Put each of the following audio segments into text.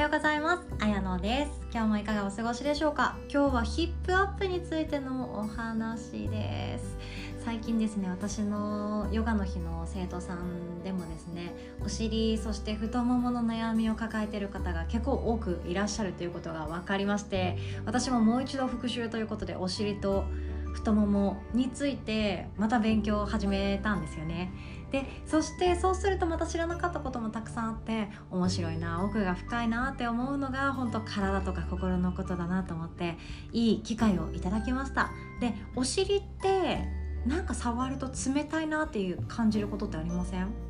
ようございます。あやのです。今日もいかがお過ごしでしょうか？今日はヒップアップについてのお話です。最近ですね私のヨガの日の生徒さんでもですねお尻そして太ももの悩みを抱えている方が結構多くいらっしゃるということが分かりまして私ももう一度復習ということでお尻と太ももについてまた勉強を始めたんですよね。でそしてそうするとまた知らなかったこともたくさんあって面白いな奥が深いなって思うのが本当体とか心のことだなと思っていい機会をいただきました。でお尻ってなんか触ると冷たいなっていう感じることってありません？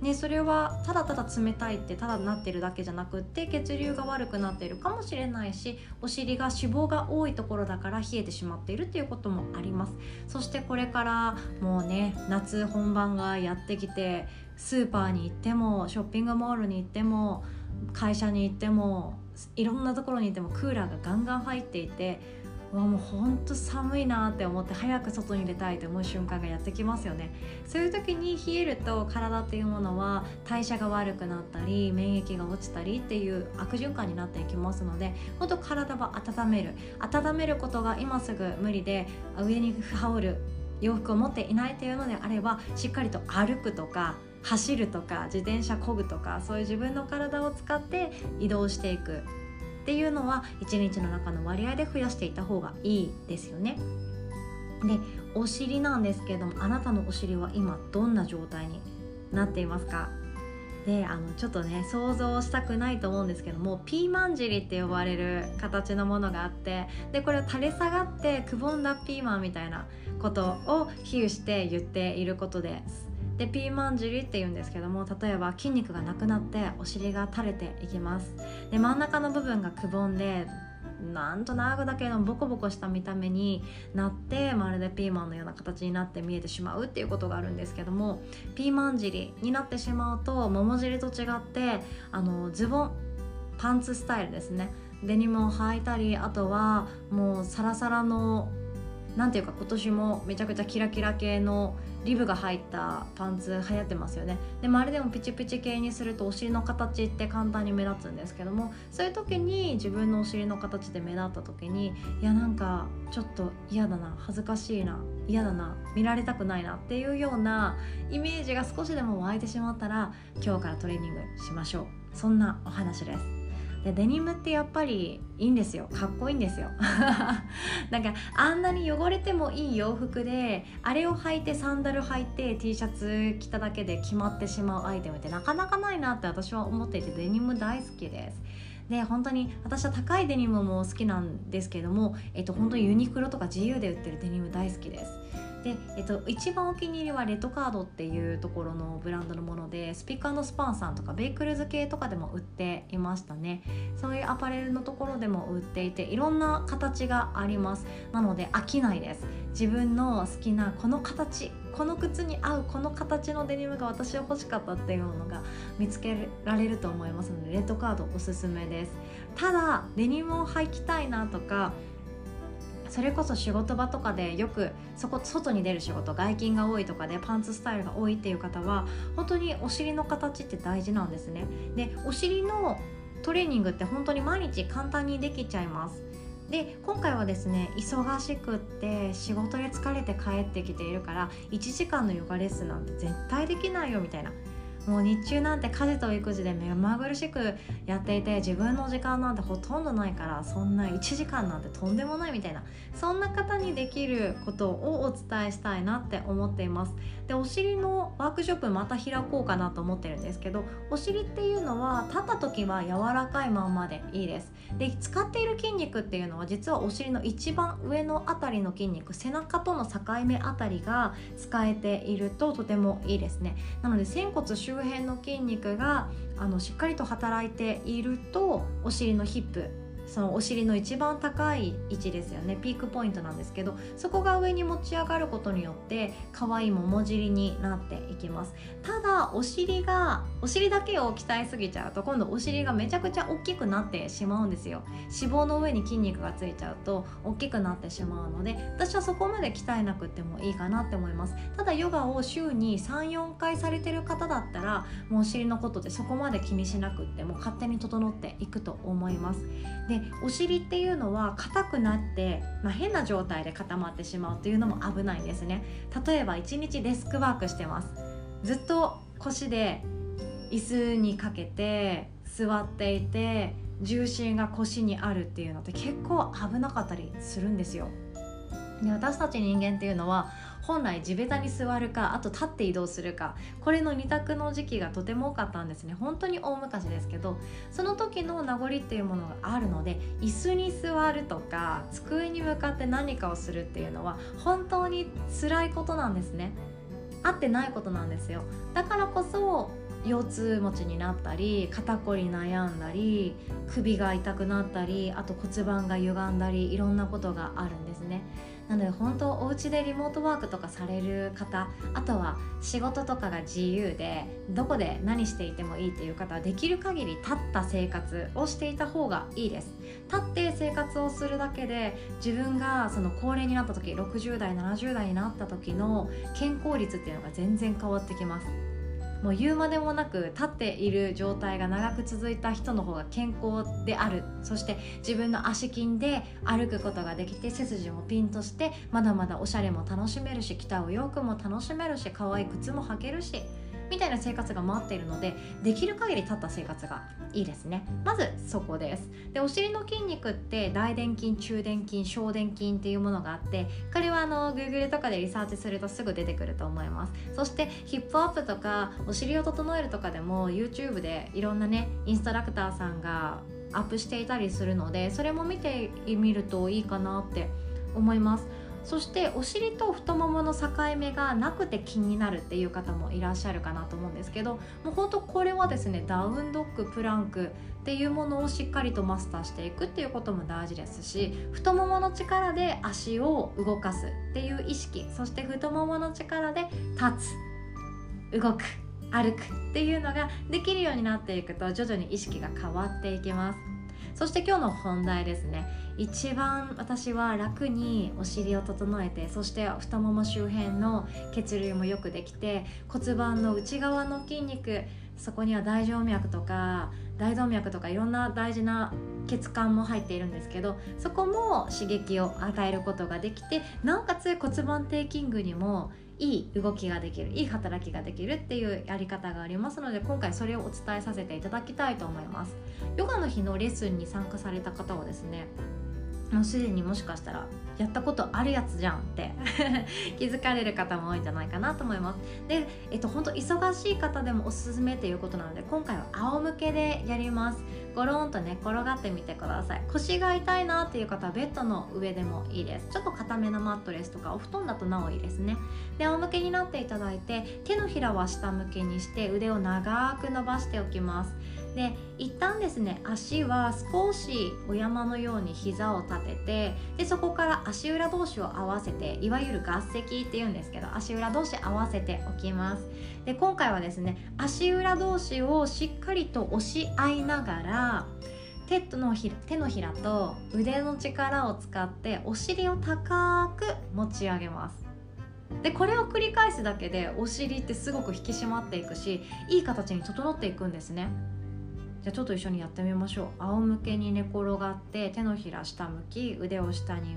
ね、それはただただ冷たいってただなってるだけじゃなくって血流が悪くなっているかもしれないしお尻が脂肪が多いところだから冷えてしまっているっていうこともあります。そしてこれからもうね夏本番がやってきてスーパーに行ってもショッピングモールに行っても会社に行ってもいろんなところに行ってもクーラーがガンガン入っていてわもうほんと寒いなって思って早く外に出たいと思う瞬間がやってきますよね。そういう時に冷えると体っていうものは代謝が悪くなったり免疫が落ちたりっていう悪循環になっていきますので本当体は温める。温めることが今すぐ無理で上に羽織る洋服を持っていないというのであればしっかりと歩くとか走るとか自転車こぐとかそういう自分の体を使って移動していく。っていうのは1日の中の割合で増やしていた方がいいですよね。でお尻なんですけどもあなたのお尻は今どんな状態になっていますか？であのちょっとね想像したくないと思うんですけどもピーマン尻って呼ばれる形のものがあってでこれは垂れ下がってくぼんだピーマンみたいなことを比喩して言っていることですでピーマン尻っていうんですけども例えば筋肉がなくなってお尻が垂れていきます。で真ん中の部分がくぼんでなんとなくだけどボコボコした見た目になってまるでピーマンのような形になって見えてしまうっていうことがあるんですけどもピーマン尻になってしまうと桃尻と違ってあのズボンパンツスタイルですね。デニムを履いたりあとはもうサラサラの何ていうか今年もめちゃくちゃキラキラ系のリブが入ったパンツ流行ってますよね。でもあれでもピチピチ系にするとお尻の形って簡単に目立つんですけどもそういう時に自分のお尻の形で目立った時にいやなんかちょっと嫌だな恥ずかしいな嫌だな見られたくないなっていうようなイメージが少しでも湧いてしまったら今日からトレーニングしましょう。そんなお話です。でデニムってやっぱりいいんですよ。かっこいいんですよ。なんかあんなに汚れてもいい洋服であれを履いてサンダル履いて T シャツ着ただけで決まってしまうアイテムってなかなかないなって私は思っていてデニム大好きです。で本当に私は高いデニムも好きなんですけども、えっと、本当にユニクロとか自由で売ってるデニム大好きです。で、えっと、一番お気に入りはレッドカードっていうところのブランドのものでスピックスパンさんとかベイクルズ系とかでも売っていましたね。そういうアパレルのところでも売っていていろんな形があります。なので飽きないです。自分の好きなこの形この靴に合うこの形のデニムが私は欲しかったっていうのが見つけられると思いますのでレッドカードおすすめです。ただデニムを履きたいなとかそれこそ仕事場とかでよくそこ外に出る仕事外勤が多いとかでパンツスタイルが多いっていう方は本当にお尻の形って大事なんですね。でお尻のトレーニングって本当に毎日簡単にできちゃいます。で今回はですね忙しくって仕事で疲れて帰ってきているから1時間のヨガレッスンなんて絶対できないよみたいな。もう日中なんて家事と育児で目まぐるしくやっていて自分の時間なんてほとんどないからそんな1時間なんてとんでもないみたいなそんな方にできることをお伝えしたいなって思っています。でお尻のワークショップまた開こうかなと思ってるんですけどお尻っていうのは立った時は柔らかいまんまでいいです。で使っている筋肉っていうのは実はお尻の一番上のあたりの筋肉背中との境目あたりが使えているととてもいいですね。なので仙骨周周辺の筋肉があのしっかりと働いているとお尻のヒップそのお尻の一番高い位置ですよね。ピークポイントなんですけどそこが上に持ち上がることによって可愛いもも尻になっていきます。ただお尻がお尻だけを鍛えすぎちゃうと今度お尻がめちゃくちゃ大きくなってしまうんですよ。脂肪の上に筋肉がついちゃうと大きくなってしまうので私はそこまで鍛えなくてもいいかなって思います。ただヨガを週に34回されてる方だったらもうお尻のことでそこまで気にしなくっても勝手に整っていくと思います。ででお尻っていうのは硬くなって、まあ、変な状態で固まってしまうというのも危ないんですね。例えば1日デスクワークしてます。ずっと腰で椅子にかけて座っていて重心が腰にあるっていうのって結構危なかったりするんですよ。で私たち人間っていうのは本来地べたに座るかあと立って移動するかこれの2択の時期がとても多かったんですね。本当に大昔ですけどその時の名残っていうものがあるので椅子に座るとか机に向かって何かをするっていうのは本当に辛いことなんですね。合ってないことなんですよ。だからこそ腰痛持ちになったり肩こり悩んだり首が痛くなったりあと骨盤が歪んだりいろんなことがあるんですね。なので本当お家でリモートワークとかされる方あとは仕事とかが自由でどこで何していてもいいっていう方はできる限り立った生活をしていた方がいいです。立って生活をするだけで自分がその高齢になった時60代70代になった時の健康率っていうのが全然変わってきます。もう言うまでもなく立っている状態が長く続いた人の方が健康である。そして自分の足筋で歩くことができて背筋もピンとしてまだまだおしゃれも楽しめるし着たお洋服も楽しめるし可愛い靴も履けるし。みたいな生活が待っているのでできる限り立った生活がいいですね。まずそこです。でお尻の筋肉って大臀筋中殿筋小殿筋っていうものがあってこれはあの Google とかでリサーチするとすぐ出てくると思います。そしてヒップアップとかお尻を整えるとかでも YouTube でいろんなねインストラクターさんがアップしていたりするのでそれも見てみるといいかなって思います。そしてお尻と太ももの境目がなくて気になるっていう方もいらっしゃるかなと思うんですけどもう本当これはですねダウンドッグプランクっていうものをしっかりとマスターしていくっていうことも大事ですし太ももの力で足を動かすっていう意識そして太ももの力で立つ動く歩くっていうのができるようになっていくと徐々に意識が変わっていきます。そして今日の本題ですね。一番私は楽にお尻を整えてそして太もも周辺の血流もよくできて骨盤の内側の筋肉そこには大静脈とか大動脈とかいろんな大事な血管も入っているんですけどそこも刺激を与えることができてなおかつ骨盤底筋群にもいい動きができるいい働きができるっていうやり方がありますので今回それをお伝えさせていただきたいと思います。ヨガの日のレッスンに参加された方はですねもうすでにもしかしたらやったことあるやつじゃんって 気づかれる方も多いんじゃないかなと思います。で、えっと、本当忙しい方でもおすすめということなので今回は仰向けでやります。ゴロンと寝転がってみてください。腰が痛いなっていう方はベッドの上でもいいです。ちょっと硬めのマットレスとかお布団だとなおいいですね。で仰向けになっていただいて手のひらは下向きにして腕を長く伸ばしておきます。で一旦ですね足は少しお山のように膝を立ててでそこから足裏同士を合わせていわゆる合石っていうんですけど足裏同士合わせておきます。で今回はですね足裏同士をしっかりと押し合いながら手のひ手のひらと腕の力を使ってお尻を高く持ち上げます。でこれを繰り返すだけでお尻ってすごく引き締まっていくしいい形に整っていくんですね。じゃあちょっと一緒にやってみましょう。仰向けに寝転がって手のひら下向き腕を下に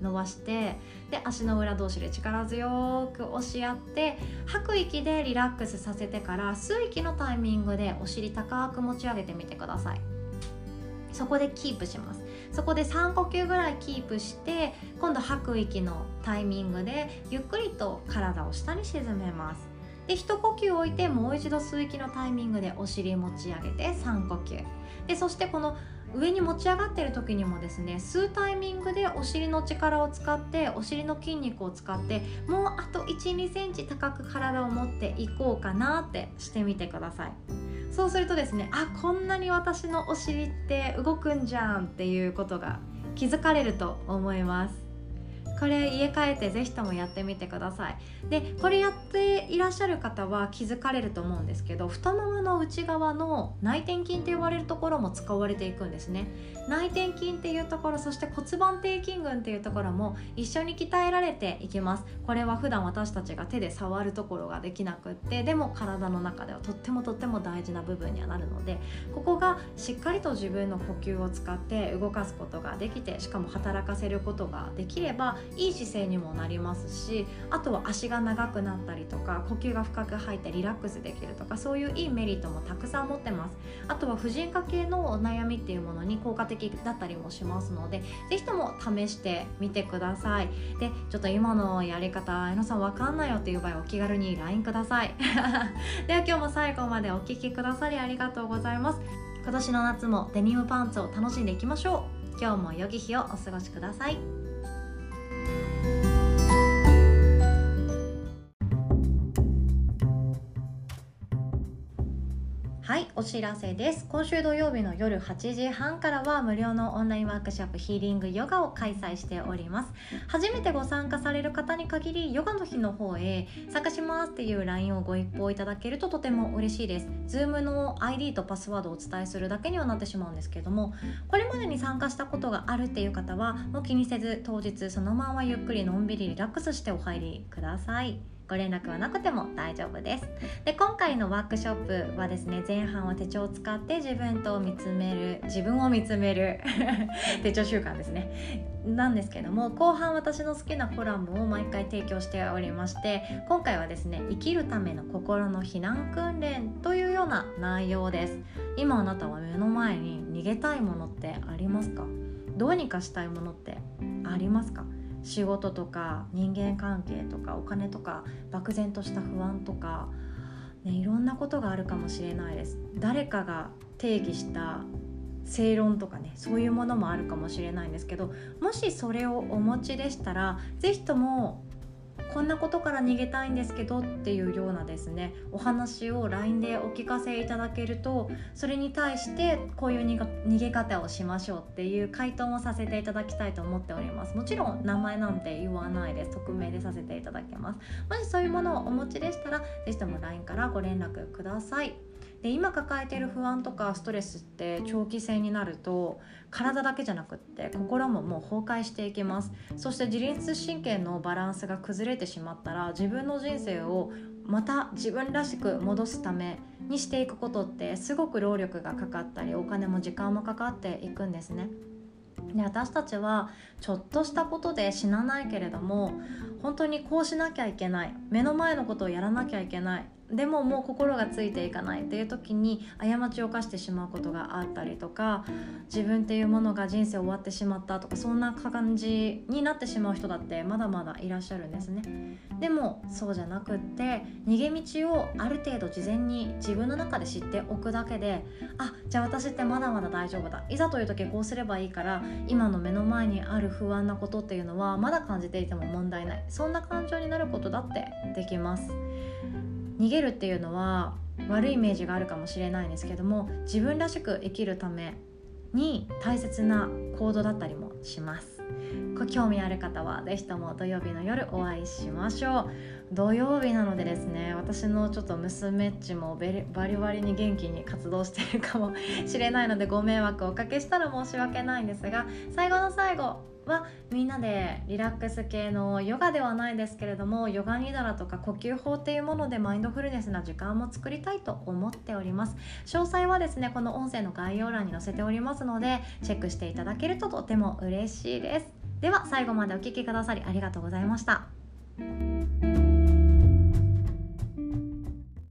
伸ばしてで足の裏同士で力強く押し合って吐く息でリラックスさせてから吸う息のタイミングでお尻高く持ち上げてみてください。そこでキープします。そこで3呼吸ぐらいキープして今度吐く息のタイミングでゆっくりと体を下に沈めます。で一呼吸置いてもう一度吸う息のタイミングでお尻持ち上げて3呼吸。でそしてこの上に持ち上がってる時にもですね吸うタイミングでお尻の力を使ってお尻の筋肉を使ってもうあと1 2センチ高く体を持っていこうかなってしてみてください。そうするとですねあこんなに私のお尻って動くんじゃんっていうことが気づかれると思います。これ家帰ってぜひともやってみてください。でこれやっていらっしゃる方は気づかれると思うんですけど太ももの内側の内転筋って呼ばれるところも使われていくんですね。内転筋っていうところそして骨盤底筋群っていうところも一緒に鍛えられていきます。これは普段私たちが手で触るところができなくってでも体の中ではとってもとっても大事な部分にはなるのでここがしっかりと自分の呼吸を使って動かすことができてしかも働かせることができればいい姿勢にもなりますしあとは足が長くなったりとか呼吸が深く入ってリラックスできるとかそういういいメリットもたくさん持ってます。あとは婦人科系のお悩みっていうものに効果的だったりもしますので是非とも試してみてください。でちょっと今のやり方江野さんわかんないよっていう場合お気軽に LINE ください。では今日も最後までお聴きくださりありがとうございます。今年の夏もデニムパンツを楽しんでいきましょう。今日も良き日をお過ごしください。お知らせです。今週土曜日の夜8時半からは無料のオンラインワークショップヒーリングヨガを開催しております。初めてご参加される方に限りヨガの日の方へ参加しますっていう LINE をご一報いただけるととても嬉しいです。Zoom の ID とパスワードをお伝えするだけにはなってしまうんですけどもこれまでに参加したことがあるっていう方はもう気にせず当日そのままゆっくりのんびりリラックスしてお入りください。ご連絡はなくても大丈夫です。で今回のワークショップはですね前半は手帳を使って自分と見つめる自分を見つめる 手帳習慣ですね。なんですけども後半私の好きなコラムを毎回提供しておりまして今回はですね生きるための心の避難訓練というような内容です。今あなたは目の前に逃げたいものってありますか？どうにかしたいものってありますか？仕事とか人間関係とかお金とか漠然とした不安とか、ね、いろんなことがあるかもしれないです。誰かが定義した正論とかねそういうものもあるかもしれないんですけどもしそれをお持ちでしたら是非ともこんなことから逃げたいんですけどっていうようなですねお話を LINE でお聞かせいただけるとそれに対してこういう逃げ方をしましょうっていう回答もさせていただきたいと思っております。もちろん名前なんて言わないです。匿名でさせていただけます。もしそういうものをお持ちでしたら是非とも LINE からご連絡ください。で今抱えている不安とかストレスって長期戦になると体だけじゃなくって心ももう崩壊していきます。そして自律神経のバランスが崩れてしまったら自分の人生をまた自分らしく戻すためにしていくことってすごく労力がかかったりお金も時間もかかっていくんですね。で私たちはちょっとしたことで死なないけれども本当にこうしなきゃいけない。目の前のことをやらなきゃいけない。でももう心がついていかないっていう時に過ちを犯してしまうことがあったりとか自分っていうものが人生終わってしまったとかそんな感じになってしまう人だってまだまだいらっしゃるんですね。でもそうじゃなくって逃げ道をある程度事前に自分の中で知っておくだけであじゃあ私ってまだまだ大丈夫だ。いざという時こうすればいいから今の目の前にある不安なことっていうのはまだ感じていても問題ない。そんな感情になることだってできます。逃げるっていうのは悪いイメージがあるかもしれないんですけども自分らしく生きるために大切な行動だったりもします。ご興味ある方は是非とも土曜日の夜お会いしましょう。土曜日なのでですね私のちょっと娘っちもバリバリに元気に活動しているかもしれないのでご迷惑をおかけしたら申し訳ないんですが最後の最後はみんなでリラックス系のヨガではないですけれどもヨガニダラとか呼吸法っていうものでマインドフルネスな時間も作りたいと思っております。詳細はですねこの音声の概要欄に載せておりますのでチェックしていただけるととても嬉しいです。では最後までお聴きくださりありがとうございました。